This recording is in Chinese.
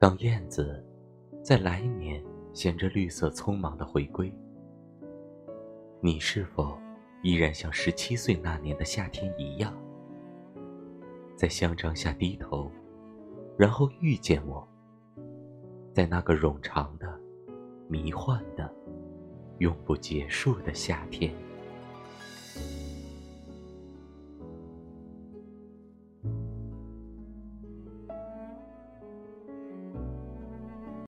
当燕子在来年衔着绿色匆忙的回归。你是否依然像十七岁那年的夏天一样在香樟下低头然后遇见我在那个冗长的迷幻的永不结束的夏天？